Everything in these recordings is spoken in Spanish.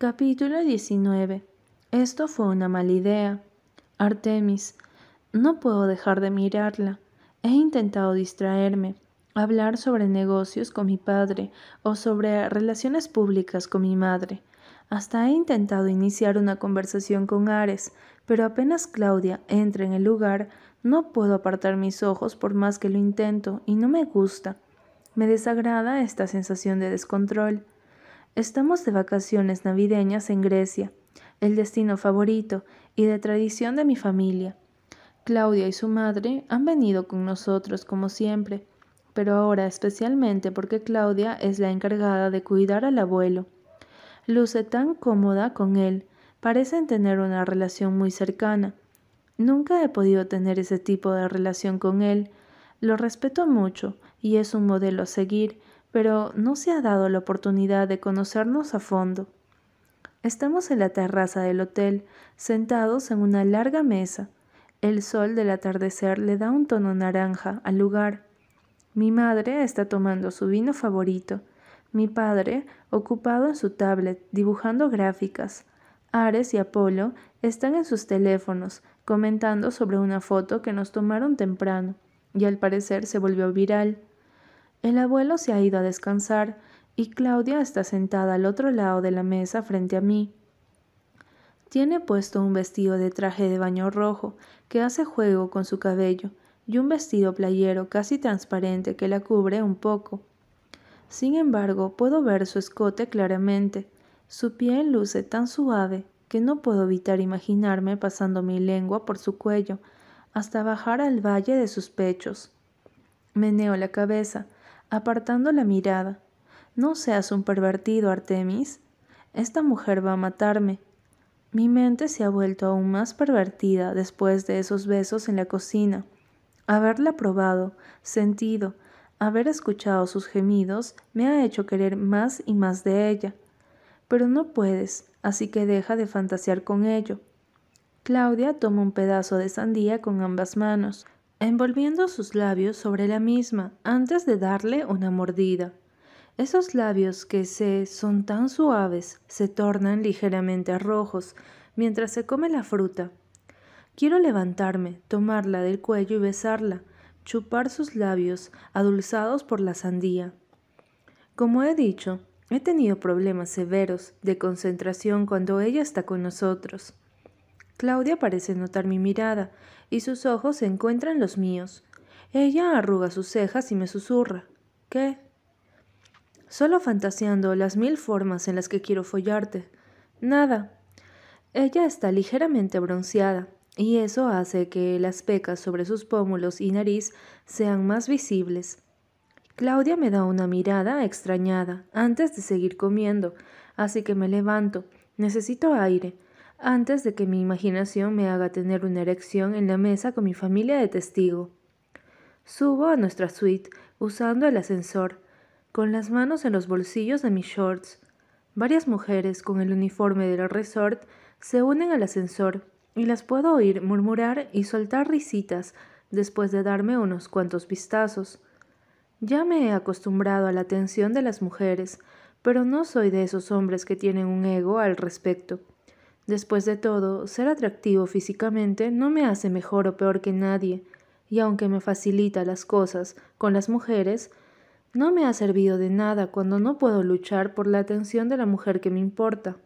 Capítulo 19. Esto fue una mala idea. Artemis. No puedo dejar de mirarla. He intentado distraerme, hablar sobre negocios con mi padre o sobre relaciones públicas con mi madre. Hasta he intentado iniciar una conversación con Ares, pero apenas Claudia entra en el lugar, no puedo apartar mis ojos por más que lo intento y no me gusta. Me desagrada esta sensación de descontrol. Estamos de vacaciones navideñas en Grecia, el destino favorito y de tradición de mi familia. Claudia y su madre han venido con nosotros como siempre, pero ahora especialmente porque Claudia es la encargada de cuidar al abuelo. Luce tan cómoda con él, parecen tener una relación muy cercana. Nunca he podido tener ese tipo de relación con él. Lo respeto mucho y es un modelo a seguir, pero no se ha dado la oportunidad de conocernos a fondo. Estamos en la terraza del hotel, sentados en una larga mesa. El sol del atardecer le da un tono naranja al lugar. Mi madre está tomando su vino favorito. Mi padre, ocupado en su tablet, dibujando gráficas. Ares y Apolo están en sus teléfonos, comentando sobre una foto que nos tomaron temprano, y al parecer se volvió viral. El abuelo se ha ido a descansar, y Claudia está sentada al otro lado de la mesa frente a mí. Tiene puesto un vestido de traje de baño rojo que hace juego con su cabello y un vestido playero casi transparente que la cubre un poco. Sin embargo, puedo ver su escote claramente. Su piel luce tan suave que no puedo evitar imaginarme pasando mi lengua por su cuello hasta bajar al valle de sus pechos. Meneo la cabeza, apartando la mirada. No seas un pervertido, Artemis. Esta mujer va a matarme. Mi mente se ha vuelto aún más pervertida después de esos besos en la cocina. Haberla probado, sentido, haber escuchado sus gemidos me ha hecho querer más y más de ella. Pero no puedes, así que deja de fantasear con ello. Claudia toma un pedazo de sandía con ambas manos, envolviendo sus labios sobre la misma antes de darle una mordida. Esos labios que se son tan suaves se tornan ligeramente rojos mientras se come la fruta. Quiero levantarme, tomarla del cuello y besarla, chupar sus labios adulzados por la sandía. Como he dicho, he tenido problemas severos de concentración cuando ella está con nosotros. Claudia parece notar mi mirada y sus ojos se encuentran los míos. Ella arruga sus cejas y me susurra. ¿Qué? solo fantaseando las mil formas en las que quiero follarte. Nada. Ella está ligeramente bronceada, y eso hace que las pecas sobre sus pómulos y nariz sean más visibles. Claudia me da una mirada extrañada antes de seguir comiendo, así que me levanto. Necesito aire, antes de que mi imaginación me haga tener una erección en la mesa con mi familia de testigo. Subo a nuestra suite usando el ascensor con las manos en los bolsillos de mis shorts. Varias mujeres con el uniforme del resort se unen al ascensor y las puedo oír murmurar y soltar risitas después de darme unos cuantos vistazos. Ya me he acostumbrado a la atención de las mujeres, pero no soy de esos hombres que tienen un ego al respecto. Después de todo, ser atractivo físicamente no me hace mejor o peor que nadie, y aunque me facilita las cosas con las mujeres, no me ha servido de nada cuando no puedo luchar por la atención de la mujer que me importa.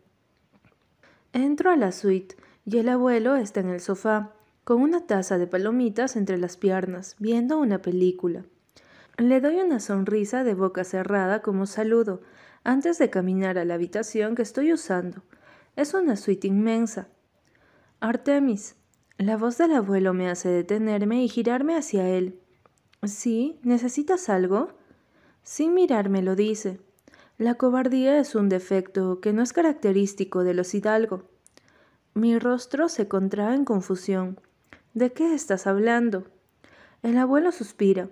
Entro a la suite y el abuelo está en el sofá, con una taza de palomitas entre las piernas, viendo una película. Le doy una sonrisa de boca cerrada como saludo, antes de caminar a la habitación que estoy usando. Es una suite inmensa. Artemis. La voz del abuelo me hace detenerme y girarme hacia él. ¿Sí? ¿Necesitas algo? Sin mirarme lo dice. La cobardía es un defecto que no es característico de los hidalgo. Mi rostro se contrae en confusión. ¿De qué estás hablando? El abuelo suspira.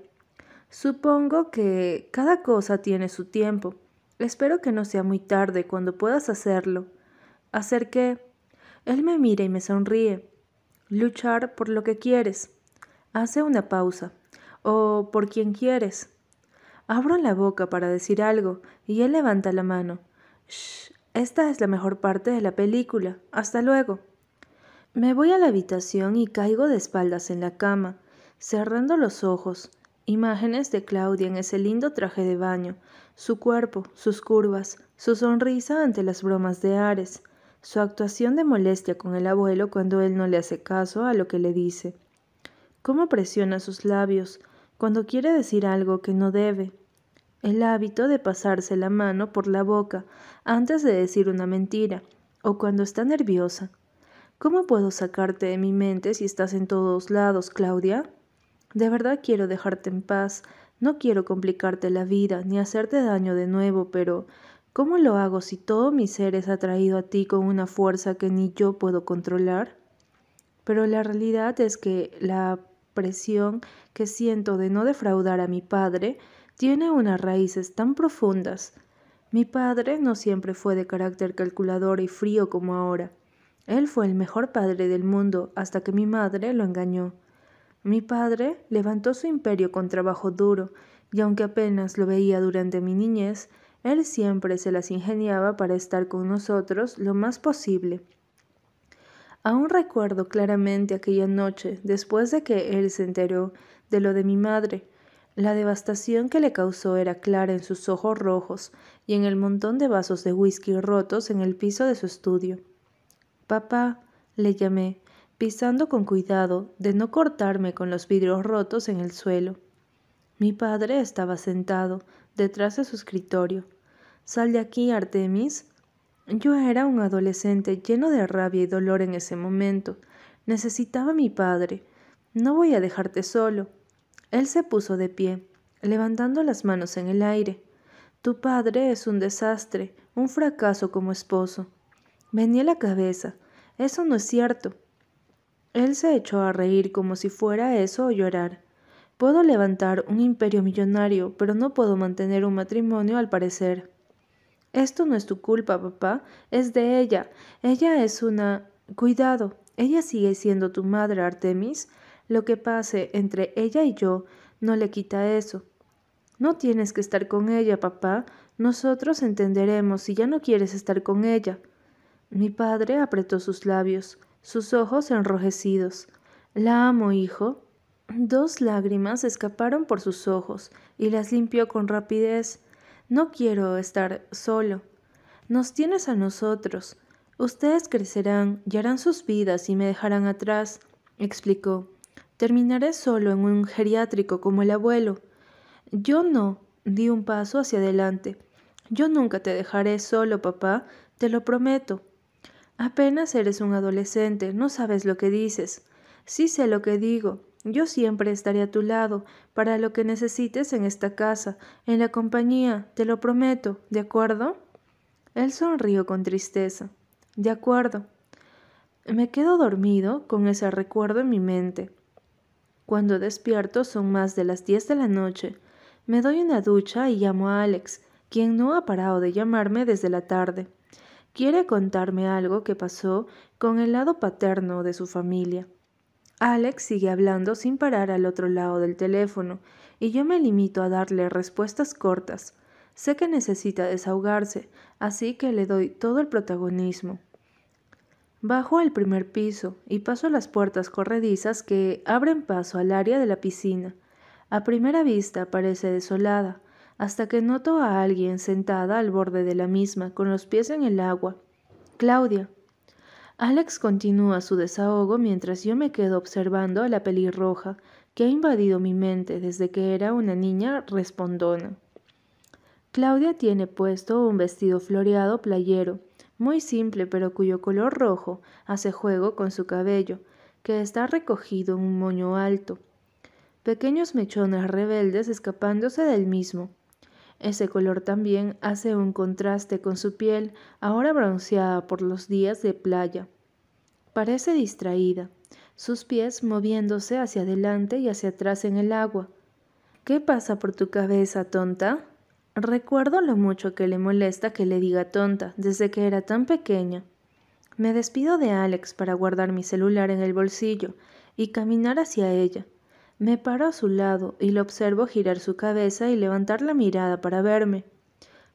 Supongo que cada cosa tiene su tiempo. Espero que no sea muy tarde cuando puedas hacerlo. ¿Hacer qué? Él me mira y me sonríe. Luchar por lo que quieres. Hace una pausa. O por quien quieres. Abro la boca para decir algo y él levanta la mano. Shh, esta es la mejor parte de la película. Hasta luego. Me voy a la habitación y caigo de espaldas en la cama, cerrando los ojos. Imágenes de Claudia en ese lindo traje de baño, su cuerpo, sus curvas, su sonrisa ante las bromas de Ares, su actuación de molestia con el abuelo cuando él no le hace caso a lo que le dice, cómo presiona sus labios cuando quiere decir algo que no debe, el hábito de pasarse la mano por la boca antes de decir una mentira, o cuando está nerviosa. ¿Cómo puedo sacarte de mi mente si estás en todos lados, Claudia? De verdad quiero dejarte en paz, no quiero complicarte la vida ni hacerte daño de nuevo, pero ¿cómo lo hago si todo mi ser es atraído a ti con una fuerza que ni yo puedo controlar? Pero la realidad es que la presión que siento de no defraudar a mi padre tiene unas raíces tan profundas. Mi padre no siempre fue de carácter calculador y frío como ahora. Él fue el mejor padre del mundo hasta que mi madre lo engañó. Mi padre levantó su imperio con trabajo duro, y aunque apenas lo veía durante mi niñez, él siempre se las ingeniaba para estar con nosotros lo más posible. Aún recuerdo claramente aquella noche, después de que él se enteró de lo de mi madre. La devastación que le causó era clara en sus ojos rojos y en el montón de vasos de whisky rotos en el piso de su estudio. Papá, le llamé, pisando con cuidado de no cortarme con los vidrios rotos en el suelo. Mi padre estaba sentado detrás de su escritorio. Sal de aquí, Artemis. Yo era un adolescente lleno de rabia y dolor en ese momento. Necesitaba a mi padre. No voy a dejarte solo. Él se puso de pie, levantando las manos en el aire. Tu padre es un desastre, un fracaso como esposo. Venía la cabeza. Eso no es cierto. Él se echó a reír como si fuera eso o llorar. Puedo levantar un imperio millonario, pero no puedo mantener un matrimonio al parecer. Esto no es tu culpa, papá, es de ella. Ella es una... Cuidado, ella sigue siendo tu madre, Artemis. Lo que pase entre ella y yo no le quita eso. No tienes que estar con ella, papá. Nosotros entenderemos si ya no quieres estar con ella. Mi padre apretó sus labios, sus ojos enrojecidos. La amo, hijo. Dos lágrimas escaparon por sus ojos y las limpió con rapidez. No quiero estar solo. Nos tienes a nosotros. Ustedes crecerán y harán sus vidas y me dejarán atrás, explicó. Terminaré solo en un geriátrico como el abuelo. Yo no, di un paso hacia adelante. Yo nunca te dejaré solo, papá, te lo prometo. Apenas eres un adolescente, no sabes lo que dices. Sí sé lo que digo. Yo siempre estaré a tu lado para lo que necesites en esta casa, en la compañía, te lo prometo, ¿de acuerdo? Él sonrió con tristeza. De acuerdo. Me quedo dormido con ese recuerdo en mi mente. Cuando despierto son más de las diez de la noche. Me doy una ducha y llamo a Alex, quien no ha parado de llamarme desde la tarde quiere contarme algo que pasó con el lado paterno de su familia. Alex sigue hablando sin parar al otro lado del teléfono y yo me limito a darle respuestas cortas. Sé que necesita desahogarse, así que le doy todo el protagonismo. Bajo al primer piso y paso las puertas corredizas que abren paso al área de la piscina. A primera vista parece desolada, hasta que noto a alguien sentada al borde de la misma, con los pies en el agua. Claudia. Alex continúa su desahogo mientras yo me quedo observando a la pelirroja que ha invadido mi mente desde que era una niña respondona. Claudia tiene puesto un vestido floreado playero, muy simple pero cuyo color rojo hace juego con su cabello, que está recogido en un moño alto. Pequeños mechones rebeldes escapándose del mismo, ese color también hace un contraste con su piel, ahora bronceada por los días de playa. Parece distraída, sus pies moviéndose hacia adelante y hacia atrás en el agua. ¿Qué pasa por tu cabeza, tonta? Recuerdo lo mucho que le molesta que le diga tonta desde que era tan pequeña. Me despido de Alex para guardar mi celular en el bolsillo y caminar hacia ella. Me paro a su lado y lo observo girar su cabeza y levantar la mirada para verme.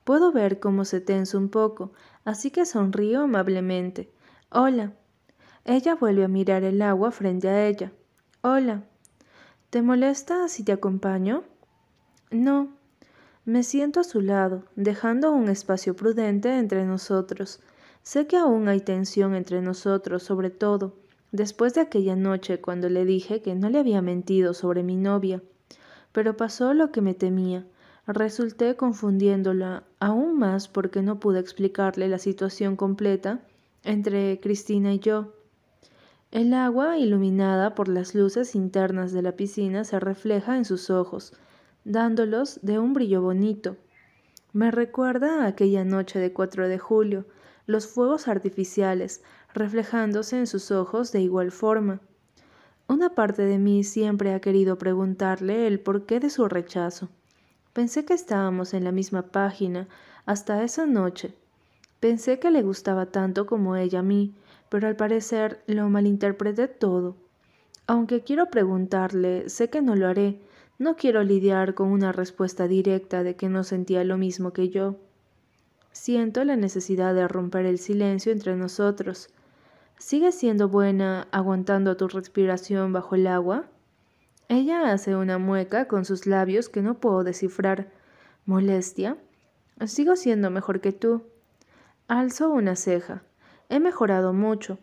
Puedo ver cómo se tensa un poco, así que sonrío amablemente. Hola. Ella vuelve a mirar el agua frente a ella. Hola. ¿Te molesta si te acompaño? No. Me siento a su lado, dejando un espacio prudente entre nosotros. Sé que aún hay tensión entre nosotros, sobre todo después de aquella noche cuando le dije que no le había mentido sobre mi novia. Pero pasó lo que me temía. Resulté confundiéndola aún más porque no pude explicarle la situación completa entre Cristina y yo. El agua, iluminada por las luces internas de la piscina, se refleja en sus ojos, dándolos de un brillo bonito. Me recuerda a aquella noche de 4 de julio, los fuegos artificiales reflejándose en sus ojos de igual forma. Una parte de mí siempre ha querido preguntarle el porqué de su rechazo. Pensé que estábamos en la misma página hasta esa noche. Pensé que le gustaba tanto como ella a mí, pero al parecer lo malinterpreté todo. Aunque quiero preguntarle, sé que no lo haré. No quiero lidiar con una respuesta directa de que no sentía lo mismo que yo. Siento la necesidad de romper el silencio entre nosotros. ¿Sigues siendo buena aguantando tu respiración bajo el agua? Ella hace una mueca con sus labios que no puedo descifrar. ¿Molestia? Sigo siendo mejor que tú. Alzo una ceja. He mejorado mucho.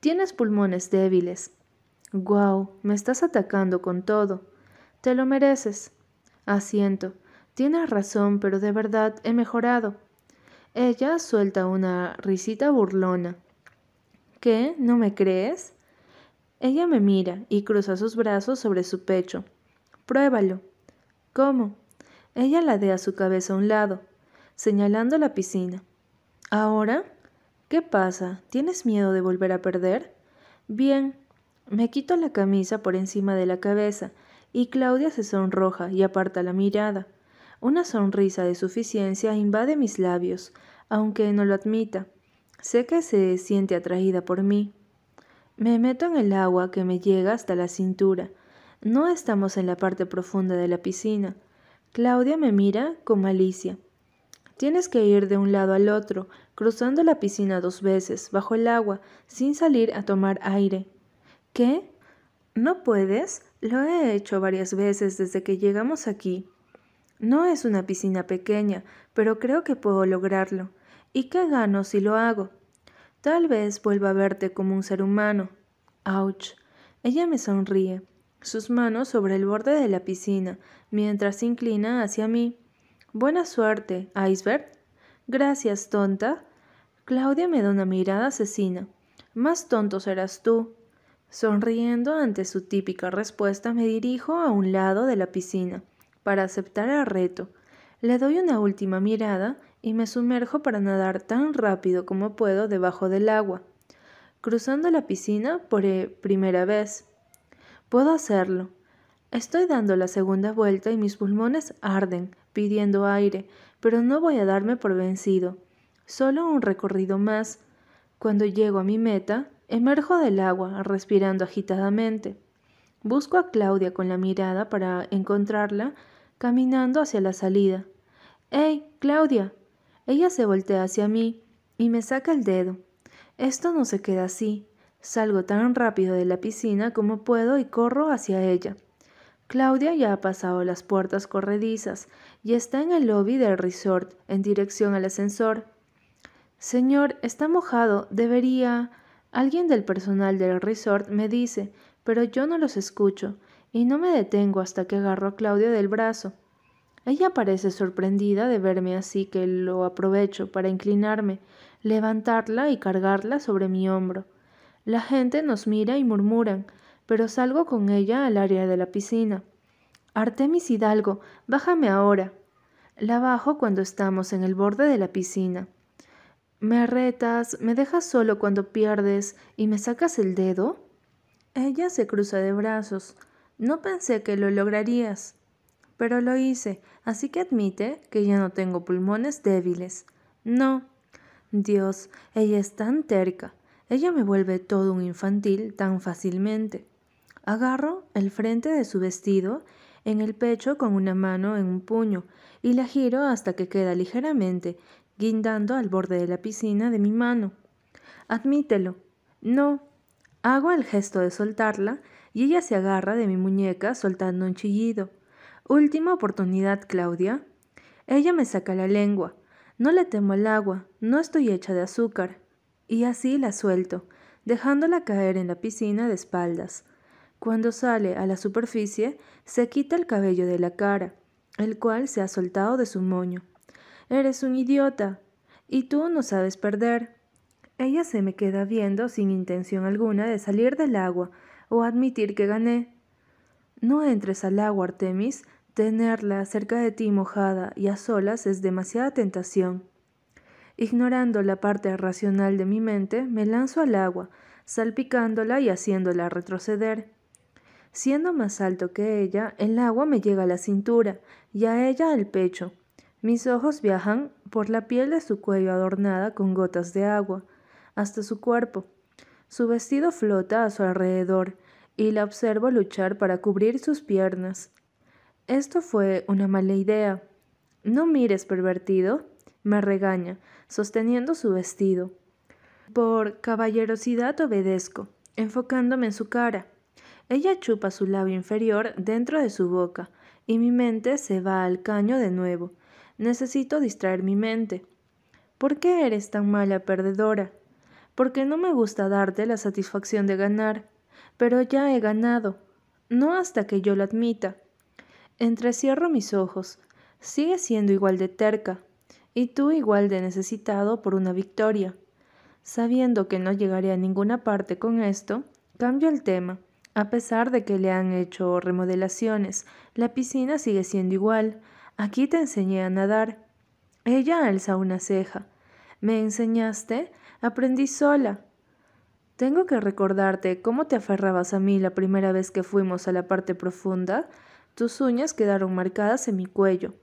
Tienes pulmones débiles. Guau, me estás atacando con todo. Te lo mereces. Asiento. Tienes razón, pero de verdad he mejorado. Ella suelta una risita burlona. ¿Qué? ¿No me crees? Ella me mira y cruza sus brazos sobre su pecho. Pruébalo. ¿Cómo? Ella ladea su cabeza a un lado, señalando la piscina. ¿Ahora? ¿Qué pasa? ¿Tienes miedo de volver a perder? Bien. Me quito la camisa por encima de la cabeza y Claudia se sonroja y aparta la mirada. Una sonrisa de suficiencia invade mis labios, aunque no lo admita. Sé que se siente atraída por mí. Me meto en el agua que me llega hasta la cintura. No estamos en la parte profunda de la piscina. Claudia me mira con malicia. Tienes que ir de un lado al otro, cruzando la piscina dos veces, bajo el agua, sin salir a tomar aire. ¿Qué? ¿No puedes? Lo he hecho varias veces desde que llegamos aquí. No es una piscina pequeña, pero creo que puedo lograrlo. ¿Y qué gano si lo hago? Tal vez vuelva a verte como un ser humano. Ouch. Ella me sonríe, sus manos sobre el borde de la piscina, mientras se inclina hacia mí. Buena suerte, Iceberg. Gracias, tonta. Claudia me da una mirada asesina. Más tonto serás tú. Sonriendo ante su típica respuesta, me dirijo a un lado de la piscina para aceptar el reto. Le doy una última mirada y me sumerjo para nadar tan rápido como puedo debajo del agua, cruzando la piscina por e, primera vez. Puedo hacerlo. Estoy dando la segunda vuelta y mis pulmones arden, pidiendo aire, pero no voy a darme por vencido. Solo un recorrido más. Cuando llego a mi meta, emerjo del agua, respirando agitadamente. Busco a Claudia con la mirada para encontrarla, caminando hacia la salida. ¡Hey, Claudia! Ella se voltea hacia mí y me saca el dedo. Esto no se queda así. Salgo tan rápido de la piscina como puedo y corro hacia ella. Claudia ya ha pasado las puertas corredizas y está en el lobby del resort en dirección al ascensor. Señor, está mojado. Debería. Alguien del personal del resort me dice, pero yo no los escucho y no me detengo hasta que agarro a Claudia del brazo. Ella parece sorprendida de verme así que lo aprovecho para inclinarme, levantarla y cargarla sobre mi hombro. La gente nos mira y murmuran, pero salgo con ella al área de la piscina. Artemis Hidalgo, bájame ahora. La bajo cuando estamos en el borde de la piscina. ¿Me retas, me dejas solo cuando pierdes y me sacas el dedo? Ella se cruza de brazos. No pensé que lo lograrías pero lo hice, así que admite que ya no tengo pulmones débiles. No. Dios, ella es tan terca. Ella me vuelve todo un infantil tan fácilmente. Agarro el frente de su vestido en el pecho con una mano en un puño y la giro hasta que queda ligeramente guindando al borde de la piscina de mi mano. Admítelo. No. Hago el gesto de soltarla y ella se agarra de mi muñeca soltando un chillido. Última oportunidad, Claudia. Ella me saca la lengua. No le temo al agua, no estoy hecha de azúcar. Y así la suelto, dejándola caer en la piscina de espaldas. Cuando sale a la superficie, se quita el cabello de la cara, el cual se ha soltado de su moño. Eres un idiota. Y tú no sabes perder. Ella se me queda viendo sin intención alguna de salir del agua o admitir que gané. No entres al agua, Artemis. Tenerla cerca de ti mojada y a solas es demasiada tentación. Ignorando la parte racional de mi mente, me lanzo al agua, salpicándola y haciéndola retroceder. Siendo más alto que ella, el agua me llega a la cintura y a ella al pecho. Mis ojos viajan por la piel de su cuello adornada con gotas de agua, hasta su cuerpo. Su vestido flota a su alrededor y la observo luchar para cubrir sus piernas. Esto fue una mala idea. No mires, pervertido, me regaña, sosteniendo su vestido. Por caballerosidad obedezco, enfocándome en su cara. Ella chupa su labio inferior dentro de su boca, y mi mente se va al caño de nuevo. Necesito distraer mi mente. ¿Por qué eres tan mala perdedora? Porque no me gusta darte la satisfacción de ganar, pero ya he ganado. No hasta que yo lo admita. Entrecierro mis ojos. Sigue siendo igual de terca, y tú igual de necesitado por una victoria. Sabiendo que no llegaré a ninguna parte con esto, cambio el tema. A pesar de que le han hecho remodelaciones, la piscina sigue siendo igual, Aquí te enseñé a nadar. Ella alza una ceja. ¿Me enseñaste? Aprendí sola. Tengo que recordarte cómo te aferrabas a mí la primera vez que fuimos a la parte profunda. Tus uñas quedaron marcadas en mi cuello.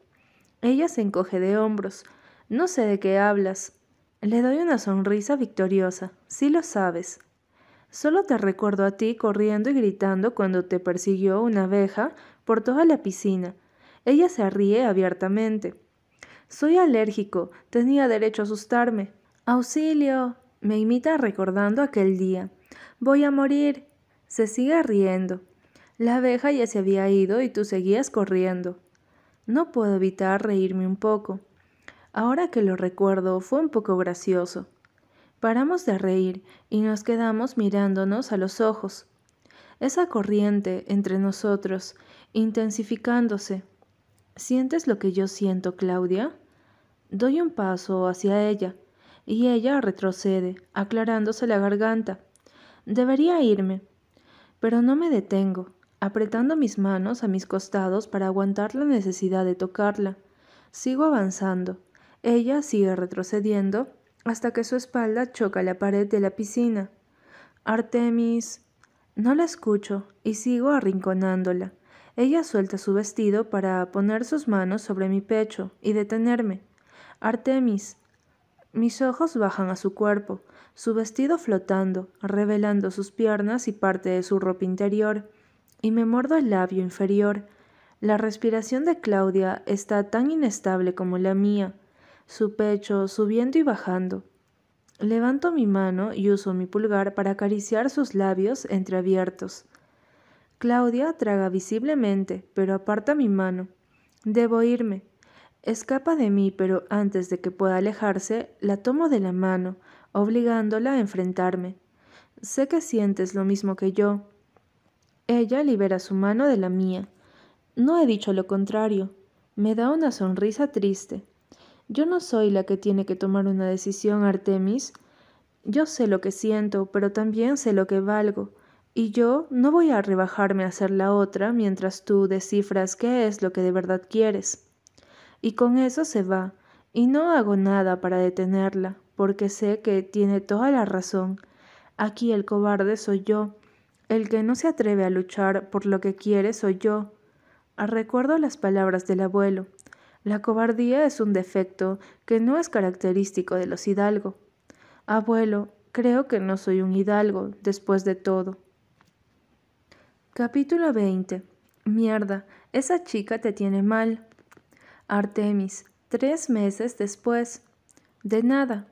Ella se encoge de hombros. No sé de qué hablas. Le doy una sonrisa victoriosa. Sí lo sabes. Solo te recuerdo a ti corriendo y gritando cuando te persiguió una abeja por toda la piscina. Ella se ríe abiertamente. Soy alérgico. Tenía derecho a asustarme. Auxilio. Me imita recordando aquel día. Voy a morir. Se sigue riendo. La abeja ya se había ido y tú seguías corriendo. No puedo evitar reírme un poco. Ahora que lo recuerdo, fue un poco gracioso. Paramos de reír y nos quedamos mirándonos a los ojos. Esa corriente entre nosotros, intensificándose, ¿Sientes lo que yo siento, Claudia? Doy un paso hacia ella, y ella retrocede, aclarándose la garganta. Debería irme, pero no me detengo, apretando mis manos a mis costados para aguantar la necesidad de tocarla. Sigo avanzando. Ella sigue retrocediendo hasta que su espalda choca la pared de la piscina. Artemis. No la escucho y sigo arrinconándola. Ella suelta su vestido para poner sus manos sobre mi pecho y detenerme. Artemis. Mis ojos bajan a su cuerpo, su vestido flotando, revelando sus piernas y parte de su ropa interior, y me mordo el labio inferior. La respiración de Claudia está tan inestable como la mía, su pecho subiendo y bajando. Levanto mi mano y uso mi pulgar para acariciar sus labios entreabiertos. Claudia traga visiblemente, pero aparta mi mano. Debo irme. Escapa de mí, pero antes de que pueda alejarse, la tomo de la mano, obligándola a enfrentarme. Sé que sientes lo mismo que yo. Ella libera su mano de la mía. No he dicho lo contrario. Me da una sonrisa triste. Yo no soy la que tiene que tomar una decisión, Artemis. Yo sé lo que siento, pero también sé lo que valgo. Y yo no voy a rebajarme a ser la otra mientras tú descifras qué es lo que de verdad quieres. Y con eso se va, y no hago nada para detenerla, porque sé que tiene toda la razón. Aquí el cobarde soy yo, el que no se atreve a luchar por lo que quiere soy yo. Recuerdo las palabras del abuelo. La cobardía es un defecto que no es característico de los hidalgo. Abuelo, creo que no soy un hidalgo, después de todo. Capítulo 20. Mierda, esa chica te tiene mal. Artemis, tres meses después. De nada.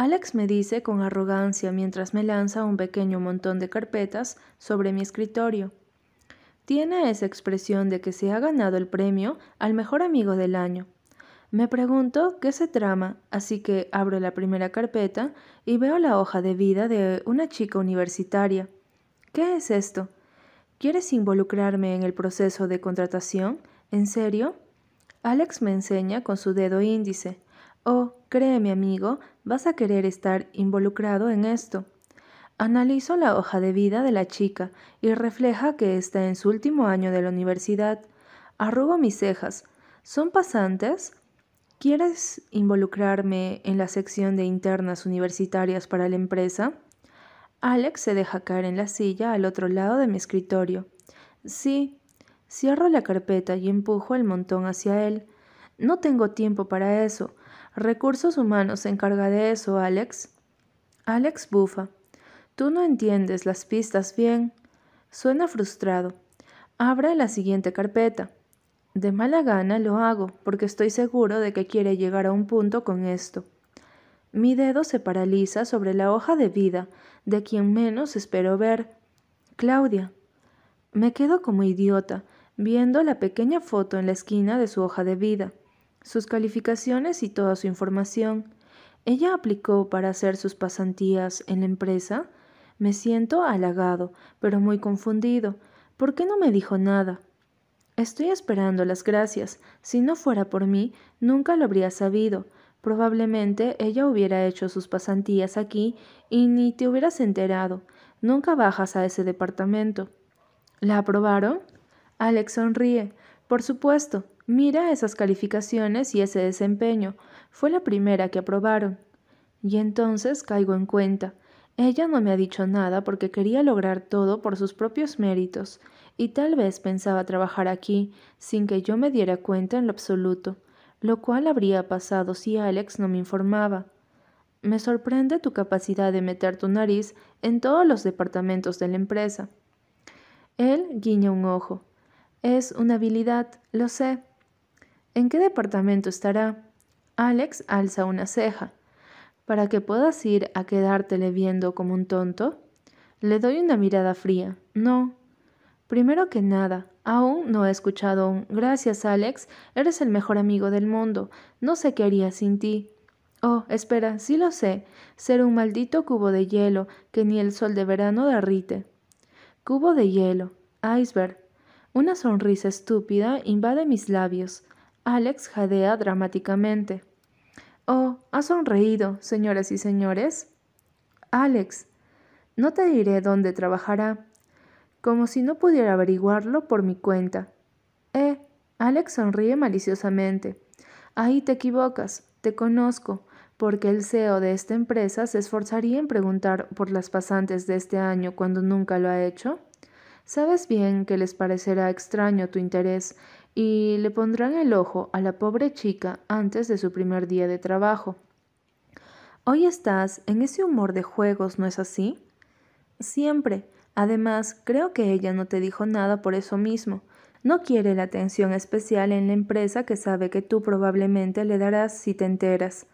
Alex me dice con arrogancia mientras me lanza un pequeño montón de carpetas sobre mi escritorio. Tiene esa expresión de que se ha ganado el premio al mejor amigo del año. Me pregunto qué se trama, así que abro la primera carpeta y veo la hoja de vida de una chica universitaria. ¿Qué es esto? ¿Quieres involucrarme en el proceso de contratación? ¿En serio? Alex me enseña con su dedo índice. Oh, créeme amigo, vas a querer estar involucrado en esto. Analizo la hoja de vida de la chica y refleja que está en su último año de la universidad. Arrugo mis cejas. ¿Son pasantes? ¿Quieres involucrarme en la sección de internas universitarias para la empresa? Alex se deja caer en la silla al otro lado de mi escritorio. Sí. Cierro la carpeta y empujo el montón hacia él. No tengo tiempo para eso. Recursos humanos se encarga de eso, Alex. Alex bufa. Tú no entiendes las pistas bien. Suena frustrado. Abre la siguiente carpeta. De mala gana lo hago, porque estoy seguro de que quiere llegar a un punto con esto. Mi dedo se paraliza sobre la hoja de vida de quien menos espero ver. Claudia. Me quedo como idiota, viendo la pequeña foto en la esquina de su hoja de vida, sus calificaciones y toda su información. ¿Ella aplicó para hacer sus pasantías en la empresa? Me siento halagado, pero muy confundido. ¿Por qué no me dijo nada? Estoy esperando las gracias. Si no fuera por mí, nunca lo habría sabido. Probablemente ella hubiera hecho sus pasantías aquí y ni te hubieras enterado. Nunca bajas a ese departamento. ¿La aprobaron? Alex sonríe. Por supuesto. Mira esas calificaciones y ese desempeño. Fue la primera que aprobaron. Y entonces caigo en cuenta. Ella no me ha dicho nada porque quería lograr todo por sus propios méritos, y tal vez pensaba trabajar aquí sin que yo me diera cuenta en lo absoluto, lo cual habría pasado si Alex no me informaba. Me sorprende tu capacidad de meter tu nariz en todos los departamentos de la empresa. Él guiña un ojo. Es una habilidad, lo sé. ¿En qué departamento estará? Alex alza una ceja para que puedas ir a quedártele viendo como un tonto? Le doy una mirada fría. No. Primero que nada, aún no he escuchado un Gracias, Alex. Eres el mejor amigo del mundo. No sé qué haría sin ti. Oh, espera, sí lo sé. Ser un maldito cubo de hielo que ni el sol de verano derrite. Cubo de hielo. Iceberg. Una sonrisa estúpida invade mis labios. Alex jadea dramáticamente. Oh, ha sonreído, señoras y señores. Alex, no te diré dónde trabajará, como si no pudiera averiguarlo por mi cuenta. Eh, Alex sonríe maliciosamente. Ahí te equivocas, te conozco, porque el CEO de esta empresa se esforzaría en preguntar por las pasantes de este año cuando nunca lo ha hecho. Sabes bien que les parecerá extraño tu interés y le pondrán el ojo a la pobre chica antes de su primer día de trabajo. Hoy estás en ese humor de juegos, ¿no es así? Siempre. Además, creo que ella no te dijo nada por eso mismo. No quiere la atención especial en la empresa que sabe que tú probablemente le darás si te enteras.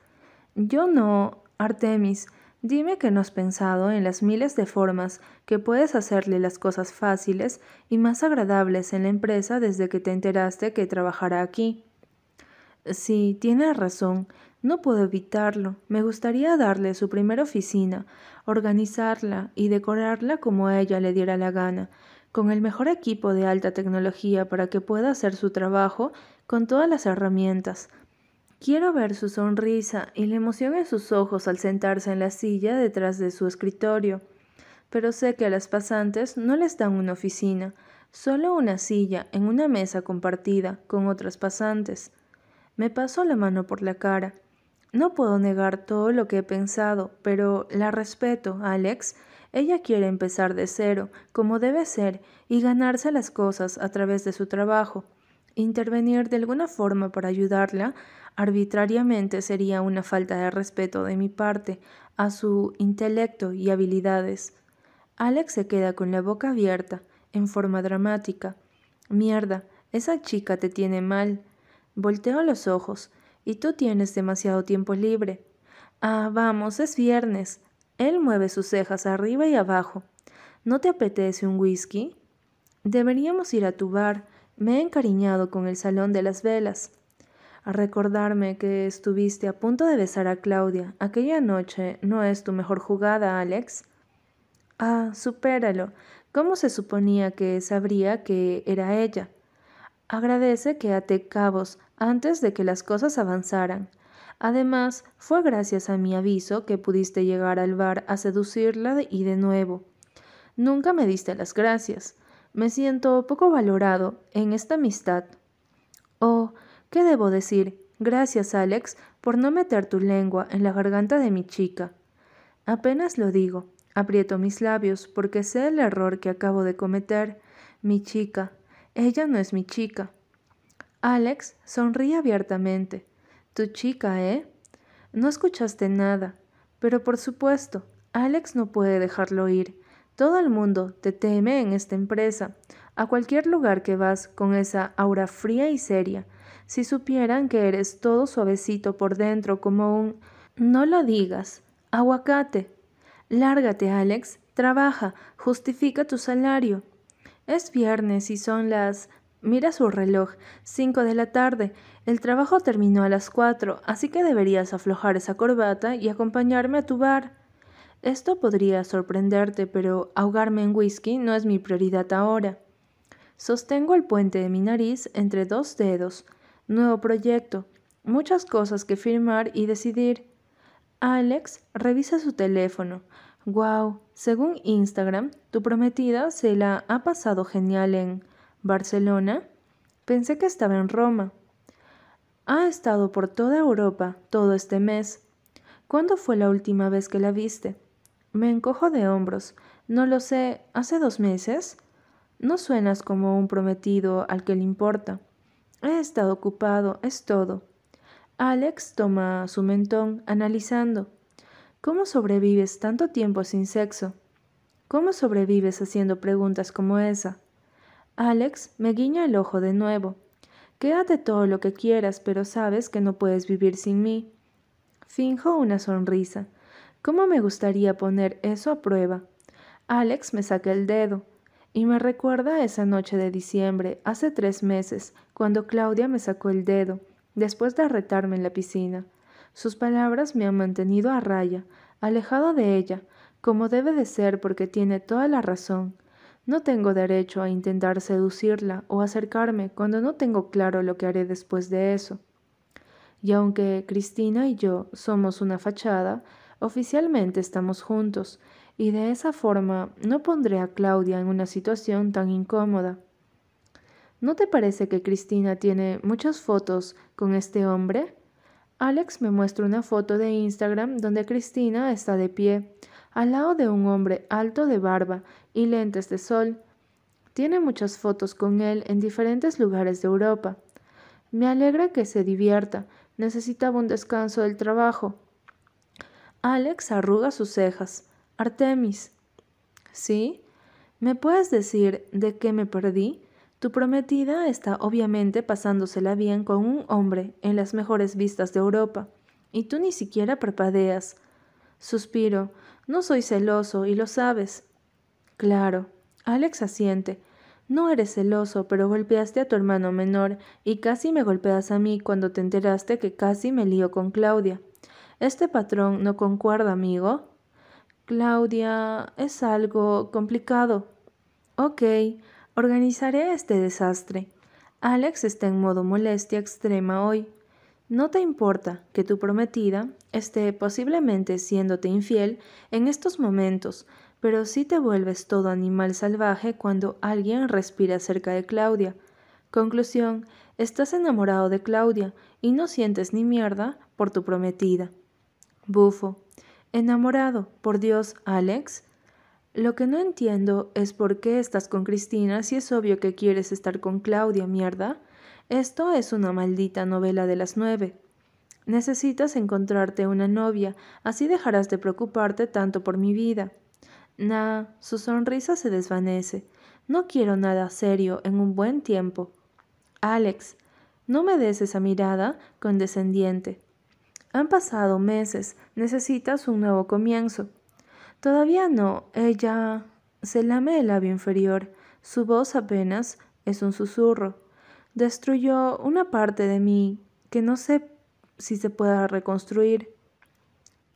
Yo no, Artemis, Dime que no has pensado en las miles de formas que puedes hacerle las cosas fáciles y más agradables en la empresa desde que te enteraste que trabajará aquí. Sí, tienes razón. No puedo evitarlo. Me gustaría darle su primera oficina, organizarla y decorarla como ella le diera la gana, con el mejor equipo de alta tecnología para que pueda hacer su trabajo con todas las herramientas, Quiero ver su sonrisa y la emoción en sus ojos al sentarse en la silla detrás de su escritorio. Pero sé que a las pasantes no les dan una oficina, solo una silla en una mesa compartida con otras pasantes. Me paso la mano por la cara. No puedo negar todo lo que he pensado, pero la respeto, Alex. Ella quiere empezar de cero, como debe ser, y ganarse las cosas a través de su trabajo. Intervenir de alguna forma para ayudarla arbitrariamente sería una falta de respeto de mi parte a su intelecto y habilidades. Alex se queda con la boca abierta, en forma dramática. Mierda, esa chica te tiene mal. Volteo los ojos. Y tú tienes demasiado tiempo libre. Ah, vamos, es viernes. Él mueve sus cejas arriba y abajo. ¿No te apetece un whisky? Deberíamos ir a tu bar. Me he encariñado con el salón de las velas. A recordarme que estuviste a punto de besar a Claudia aquella noche no es tu mejor jugada, Alex. Ah, supéralo. ¿Cómo se suponía que sabría que era ella? Agradece que ate cabos antes de que las cosas avanzaran. Además, fue gracias a mi aviso que pudiste llegar al bar a seducirla y de nuevo. Nunca me diste las gracias. Me siento poco valorado en esta amistad. Oh, ¿qué debo decir? Gracias, Alex, por no meter tu lengua en la garganta de mi chica. Apenas lo digo. Aprieto mis labios porque sé el error que acabo de cometer. Mi chica. Ella no es mi chica. Alex sonríe abiertamente. Tu chica, ¿eh? No escuchaste nada. Pero por supuesto, Alex no puede dejarlo ir. Todo el mundo te teme en esta empresa. A cualquier lugar que vas con esa aura fría y seria. Si supieran que eres todo suavecito por dentro como un... No lo digas. Aguacate. Lárgate, Alex. Trabaja. Justifica tu salario. Es viernes y son las... Mira su reloj. Cinco de la tarde. El trabajo terminó a las cuatro, así que deberías aflojar esa corbata y acompañarme a tu bar. Esto podría sorprenderte, pero ahogarme en whisky no es mi prioridad ahora. Sostengo el puente de mi nariz entre dos dedos. Nuevo proyecto. Muchas cosas que firmar y decidir. Alex revisa su teléfono. Wow, según Instagram, tu prometida se la ha pasado genial en Barcelona. Pensé que estaba en Roma. Ha estado por toda Europa todo este mes. ¿Cuándo fue la última vez que la viste? Me encojo de hombros. No lo sé. ¿Hace dos meses? No suenas como un prometido al que le importa. He estado ocupado, es todo. Alex toma su mentón, analizando. ¿Cómo sobrevives tanto tiempo sin sexo? ¿Cómo sobrevives haciendo preguntas como esa? Alex me guiña el ojo de nuevo. Quédate todo lo que quieras, pero sabes que no puedes vivir sin mí. Finjo una sonrisa. ¿Cómo me gustaría poner eso a prueba? Alex me saca el dedo y me recuerda esa noche de diciembre, hace tres meses, cuando Claudia me sacó el dedo, después de retarme en la piscina. Sus palabras me han mantenido a raya, alejado de ella, como debe de ser porque tiene toda la razón. No tengo derecho a intentar seducirla o acercarme cuando no tengo claro lo que haré después de eso. Y aunque Cristina y yo somos una fachada, oficialmente estamos juntos, y de esa forma no pondré a Claudia en una situación tan incómoda. ¿No te parece que Cristina tiene muchas fotos con este hombre? Alex me muestra una foto de Instagram donde Cristina está de pie, al lado de un hombre alto de barba y lentes de sol. Tiene muchas fotos con él en diferentes lugares de Europa. Me alegra que se divierta. Necesitaba un descanso del trabajo. Alex arruga sus cejas. Artemis. ¿Sí? ¿Me puedes decir de qué me perdí? Tu prometida está obviamente pasándosela bien con un hombre en las mejores vistas de Europa, y tú ni siquiera parpadeas. Suspiro. No soy celoso y lo sabes. Claro. Alex asiente. No eres celoso, pero golpeaste a tu hermano menor y casi me golpeas a mí cuando te enteraste que casi me lío con Claudia. ¿Este patrón no concuerda, amigo? Claudia, es algo complicado. Ok, organizaré este desastre. Alex está en modo molestia extrema hoy. ¿No te importa que tu prometida esté posiblemente siéndote infiel en estos momentos, pero sí te vuelves todo animal salvaje cuando alguien respira cerca de Claudia? Conclusión, estás enamorado de Claudia y no sientes ni mierda por tu prometida. Bufo. Enamorado, por Dios, Alex. Lo que no entiendo es por qué estás con Cristina si es obvio que quieres estar con Claudia, mierda. Esto es una maldita novela de las nueve. Necesitas encontrarte una novia, así dejarás de preocuparte tanto por mi vida. Nah, su sonrisa se desvanece. No quiero nada serio en un buen tiempo. Alex, no me des esa mirada condescendiente. Han pasado meses. Necesitas un nuevo comienzo. Todavía no. Ella se lame el labio inferior. Su voz apenas es un susurro. Destruyó una parte de mí que no sé si se pueda reconstruir.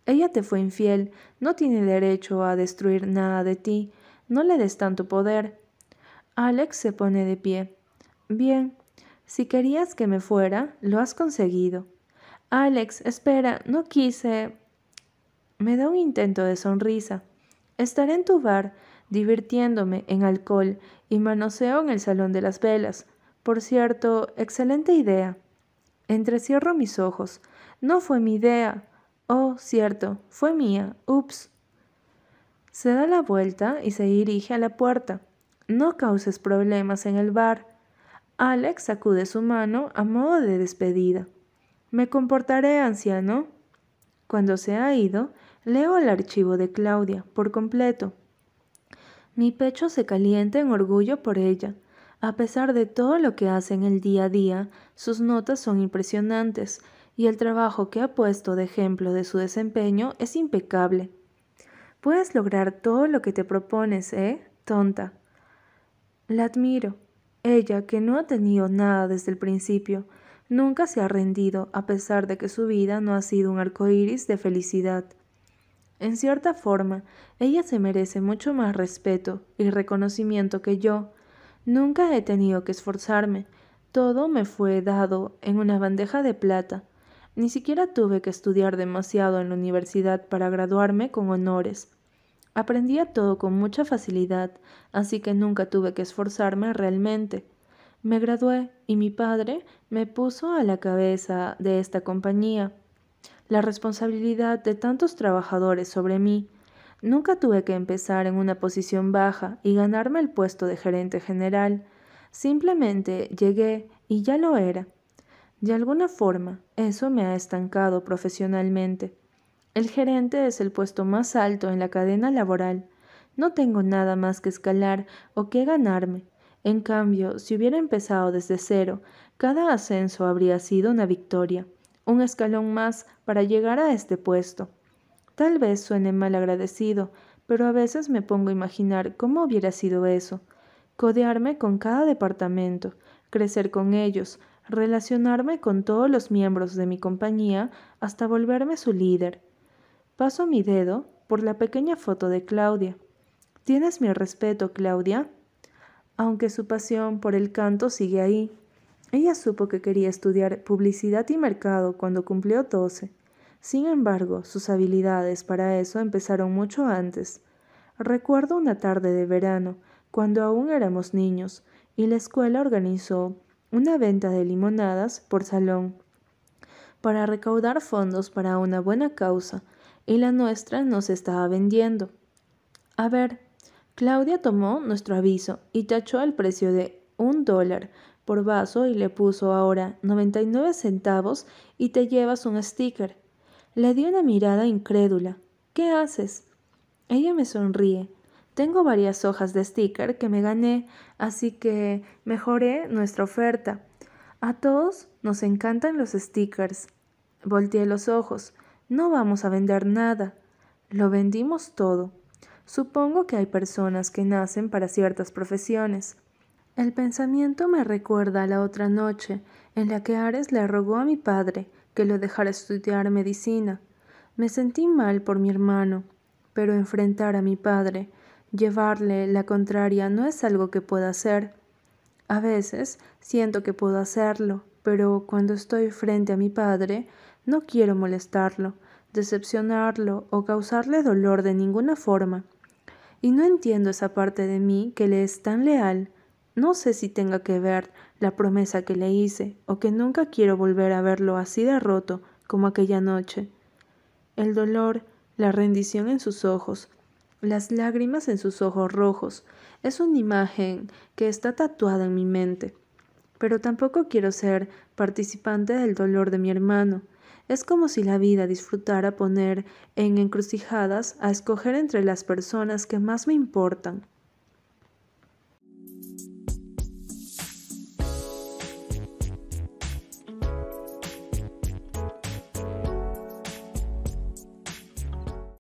Ella te fue infiel, no tiene derecho a destruir nada de ti, no le des tanto poder. Alex se pone de pie. Bien, si querías que me fuera, lo has conseguido. Alex, espera, no quise. Me da un intento de sonrisa. Estaré en tu bar, divirtiéndome en alcohol y manoseo en el salón de las velas. Por cierto, excelente idea. Entrecierro mis ojos. No fue mi idea. Oh, cierto, fue mía. Ups. Se da la vuelta y se dirige a la puerta. No causes problemas en el bar. Alex sacude su mano a modo de despedida. Me comportaré, anciano. Cuando se ha ido, leo el archivo de Claudia por completo. Mi pecho se calienta en orgullo por ella. A pesar de todo lo que hace en el día a día, sus notas son impresionantes y el trabajo que ha puesto de ejemplo de su desempeño es impecable. Puedes lograr todo lo que te propones, ¿eh? Tonta. La admiro. Ella, que no ha tenido nada desde el principio, nunca se ha rendido a pesar de que su vida no ha sido un arco iris de felicidad. En cierta forma, ella se merece mucho más respeto y reconocimiento que yo, Nunca he tenido que esforzarme. Todo me fue dado en una bandeja de plata. Ni siquiera tuve que estudiar demasiado en la universidad para graduarme con honores. Aprendía todo con mucha facilidad, así que nunca tuve que esforzarme realmente. Me gradué y mi padre me puso a la cabeza de esta compañía. La responsabilidad de tantos trabajadores sobre mí Nunca tuve que empezar en una posición baja y ganarme el puesto de gerente general. Simplemente llegué y ya lo era. De alguna forma, eso me ha estancado profesionalmente. El gerente es el puesto más alto en la cadena laboral. No tengo nada más que escalar o que ganarme. En cambio, si hubiera empezado desde cero, cada ascenso habría sido una victoria, un escalón más para llegar a este puesto. Tal vez suene mal agradecido, pero a veces me pongo a imaginar cómo hubiera sido eso. Codearme con cada departamento, crecer con ellos, relacionarme con todos los miembros de mi compañía hasta volverme su líder. Paso mi dedo por la pequeña foto de Claudia. Tienes mi respeto, Claudia. Aunque su pasión por el canto sigue ahí. Ella supo que quería estudiar publicidad y mercado cuando cumplió doce. Sin embargo, sus habilidades para eso empezaron mucho antes. Recuerdo una tarde de verano, cuando aún éramos niños, y la escuela organizó una venta de limonadas por salón para recaudar fondos para una buena causa, y la nuestra no se estaba vendiendo. A ver, Claudia tomó nuestro aviso y tachó el precio de un dólar por vaso y le puso ahora 99 centavos y te llevas un sticker. Le di una mirada incrédula. ¿Qué haces? Ella me sonríe. Tengo varias hojas de sticker que me gané, así que mejoré nuestra oferta. A todos nos encantan los stickers. Volteé los ojos. No vamos a vender nada. Lo vendimos todo. Supongo que hay personas que nacen para ciertas profesiones. El pensamiento me recuerda a la otra noche en la que Ares le rogó a mi padre que lo dejara estudiar medicina. Me sentí mal por mi hermano, pero enfrentar a mi padre, llevarle la contraria no es algo que pueda hacer. A veces siento que puedo hacerlo, pero cuando estoy frente a mi padre, no quiero molestarlo, decepcionarlo o causarle dolor de ninguna forma. Y no entiendo esa parte de mí que le es tan leal. No sé si tenga que ver la promesa que le hice, o que nunca quiero volver a verlo así de roto como aquella noche. El dolor, la rendición en sus ojos, las lágrimas en sus ojos rojos, es una imagen que está tatuada en mi mente. Pero tampoco quiero ser participante del dolor de mi hermano. Es como si la vida disfrutara poner en encrucijadas a escoger entre las personas que más me importan.